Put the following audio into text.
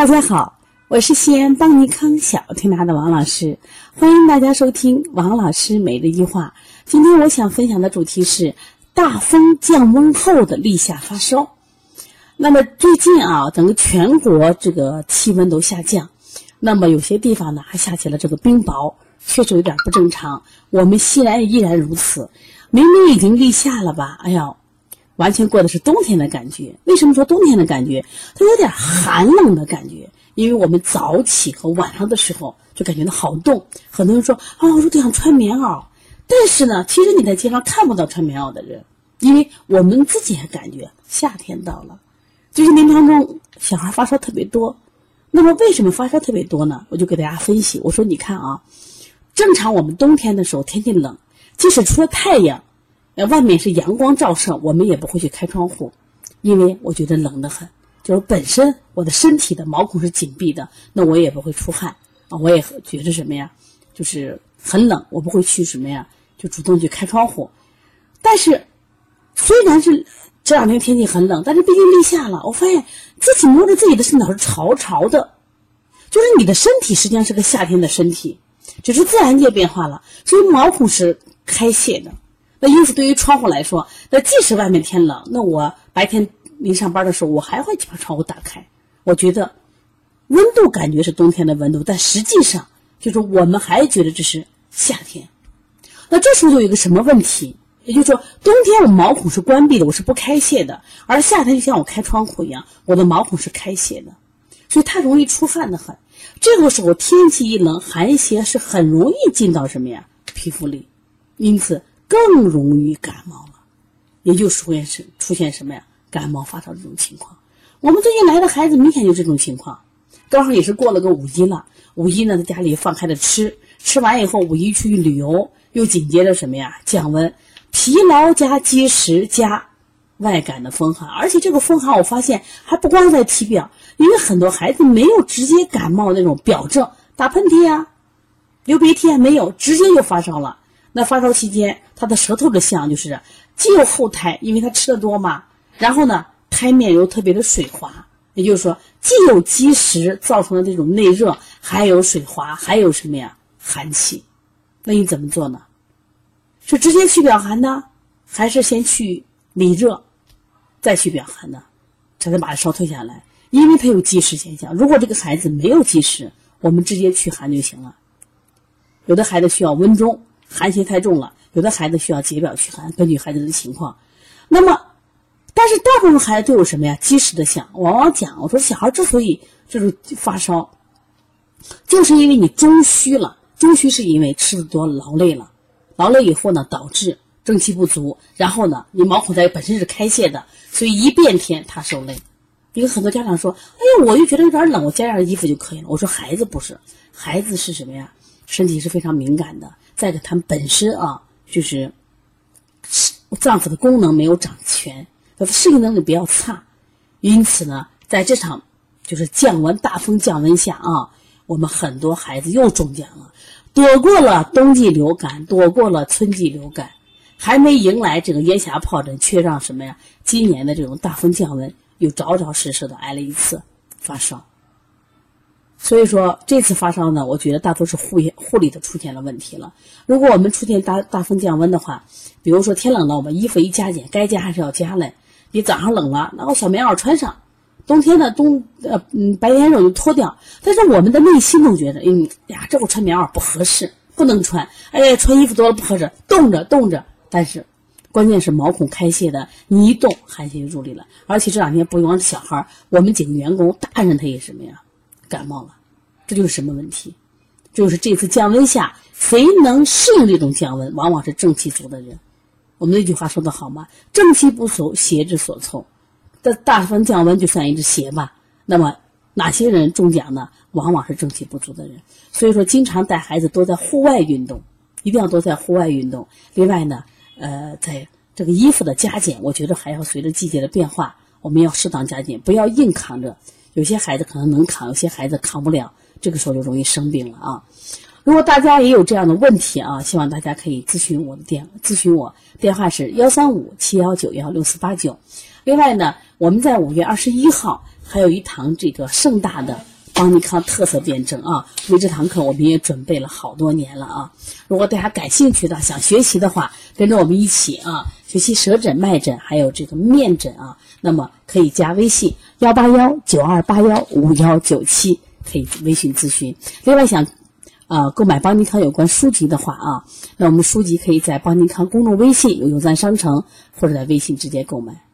大家好，我是西安邦尼康小推拿的王老师，欢迎大家收听王老师每日一话。今天我想分享的主题是大风降温后的立夏发烧。那么最近啊，整个全国这个气温都下降，那么有些地方呢还下起了这个冰雹，确实有点不正常。我们西安依然如此，明明已经立夏了吧？哎呀！完全过的是冬天的感觉。为什么说冬天的感觉？它有点寒冷的感觉，因为我们早起和晚上的时候就感觉到好冻。很多人说啊，我说都想穿棉袄，但是呢，其实你在街上看不到穿棉袄的人，因为我们自己也感觉夏天到了。最近临床中小孩发烧特别多，那么为什么发烧特别多呢？我就给大家分析，我说你看啊，正常我们冬天的时候天气冷，即使出了太阳。外面是阳光照射，我们也不会去开窗户，因为我觉得冷得很。就是本身我的身体的毛孔是紧闭的，那我也不会出汗啊，我也觉得什么呀，就是很冷，我不会去什么呀，就主动去开窗户。但是，虽然是这两天天气很冷，但是毕竟立夏了，我发现自己摸着自己的身体是潮潮的，就是你的身体实际上是个夏天的身体，只是自然界变化了，所以毛孔是开泄的。那因此，对于窗户来说，那即使外面天冷，那我白天临上班的时候，我还会把窗户打开。我觉得温度感觉是冬天的温度，但实际上就是我们还觉得这是夏天。那这时候就有一个什么问题？也就是说，冬天我毛孔是关闭的，我是不开泄的；而夏天就像我开窗户一样，我的毛孔是开泄的，所以它容易出汗的很。这个时候天气一冷，寒邪是很容易进到什么呀？皮肤里，因此。更容易感冒了，也就出现是出现什么呀？感冒发烧这种情况。我们最近来的孩子明显就这种情况，刚好也是过了个五一了。五一呢，在家里放开了吃，吃完以后五一出去旅游，又紧接着什么呀？降温，疲劳加积食加外感的风寒，而且这个风寒我发现还不光在体表，因为很多孩子没有直接感冒那种表症，打喷嚏呀、流鼻涕啊没有，直接就发烧了。那发烧期间，他的舌头的象就是既有后苔，因为他吃的多嘛，然后呢，苔面又特别的水滑，也就是说，既有积食造成的这种内热，还有水滑，还有什么呀？寒气。那你怎么做呢？是直接去表寒呢，还是先去里热，再去表寒呢？才能把烧退下来？因为他有积食现象。如果这个孩子没有积食，我们直接去寒就行了。有的孩子需要温中。寒邪太重了，有的孩子需要解表驱寒，根据孩子的情况。那么，但是大部分孩子都有什么呀？积食的象。往往讲，我说小孩之所以这种发烧，就是因为你中虚了。中虚是因为吃的多，劳累了，劳累以后呢，导致正气不足，然后呢，你毛孔在本身是开泄的，所以一变天他受累。因为很多家长说：“哎呀，我就觉得有点冷，我加件衣服就可以了。”我说：“孩子不是，孩子是什么呀？身体是非常敏感的。”再个，他们本身啊，就是脏腑的功能没有长全，他的适应能力比较差，因此呢，在这场就是降温大风降温下啊，我们很多孩子又中奖了，躲过了冬季流感，躲过了春季流感，还没迎来这个咽峡疱疹，却让什么呀？今年的这种大风降温又着着实实的挨了一次发烧。所以说这次发烧呢，我觉得大多是护护理的出现了问题了。如果我们出现大大风降温的话，比如说天冷了，我们衣服一加减，该加还是要加嘞。你早上冷了，那我小棉袄穿上；冬天呢，冬呃嗯白天热就脱掉。但是我们的内心总觉得，嗯呀，这我穿棉袄不合适，不能穿。哎，穿衣服多了不合适，冻着冻着。但是关键是毛孔开泄的，你一动寒邪就入里了。而且这两天不光是小孩，我们几个员工，大人他也什么呀？感冒了，这就是什么问题？就是这次降温下，谁能适应这种降温，往往是正气足的人。我们那句话说的好吗？正气不足，邪之所凑。这大风降温就算一只邪吧。那么哪些人中奖呢？往往是正气不足的人。所以说，经常带孩子多在户外运动，一定要多在户外运动。另外呢，呃，在这个衣服的加减，我觉得还要随着季节的变化，我们要适当加减，不要硬扛着。有些孩子可能能扛，有些孩子扛不了，这个时候就容易生病了啊！如果大家也有这样的问题啊，希望大家可以咨询我的电咨询我电话是幺三五七幺九幺六四八九。另外呢，我们在五月二十一号还有一堂这个盛大的邦尼康特色辩证啊。为这堂课我们也准备了好多年了啊。如果大家感兴趣的、想学习的话，跟着我们一起啊，学习舌诊、脉诊还有这个面诊啊，那么可以加微信幺八幺九二八幺五幺九七，可以微信咨询。另外想。啊，购买邦尼康有关书籍的话啊，那我们书籍可以在邦尼康公众微信有赞商城或者在微信直接购买。